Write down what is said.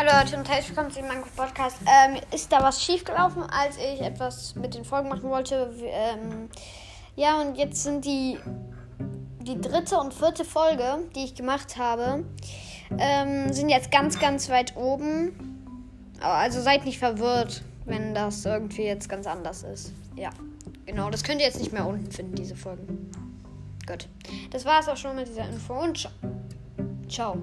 Hallo Leute und herzlich willkommen zu dem Mango Podcast. Ähm, ist da was schiefgelaufen, als ich etwas mit den Folgen machen wollte? Ähm, ja, und jetzt sind die, die dritte und vierte Folge, die ich gemacht habe, ähm, sind jetzt ganz, ganz weit oben. Oh, also seid nicht verwirrt, wenn das irgendwie jetzt ganz anders ist. Ja, genau. Das könnt ihr jetzt nicht mehr unten finden, diese Folgen. Gut. Das war es auch schon mit dieser Info und ciao. Ciao.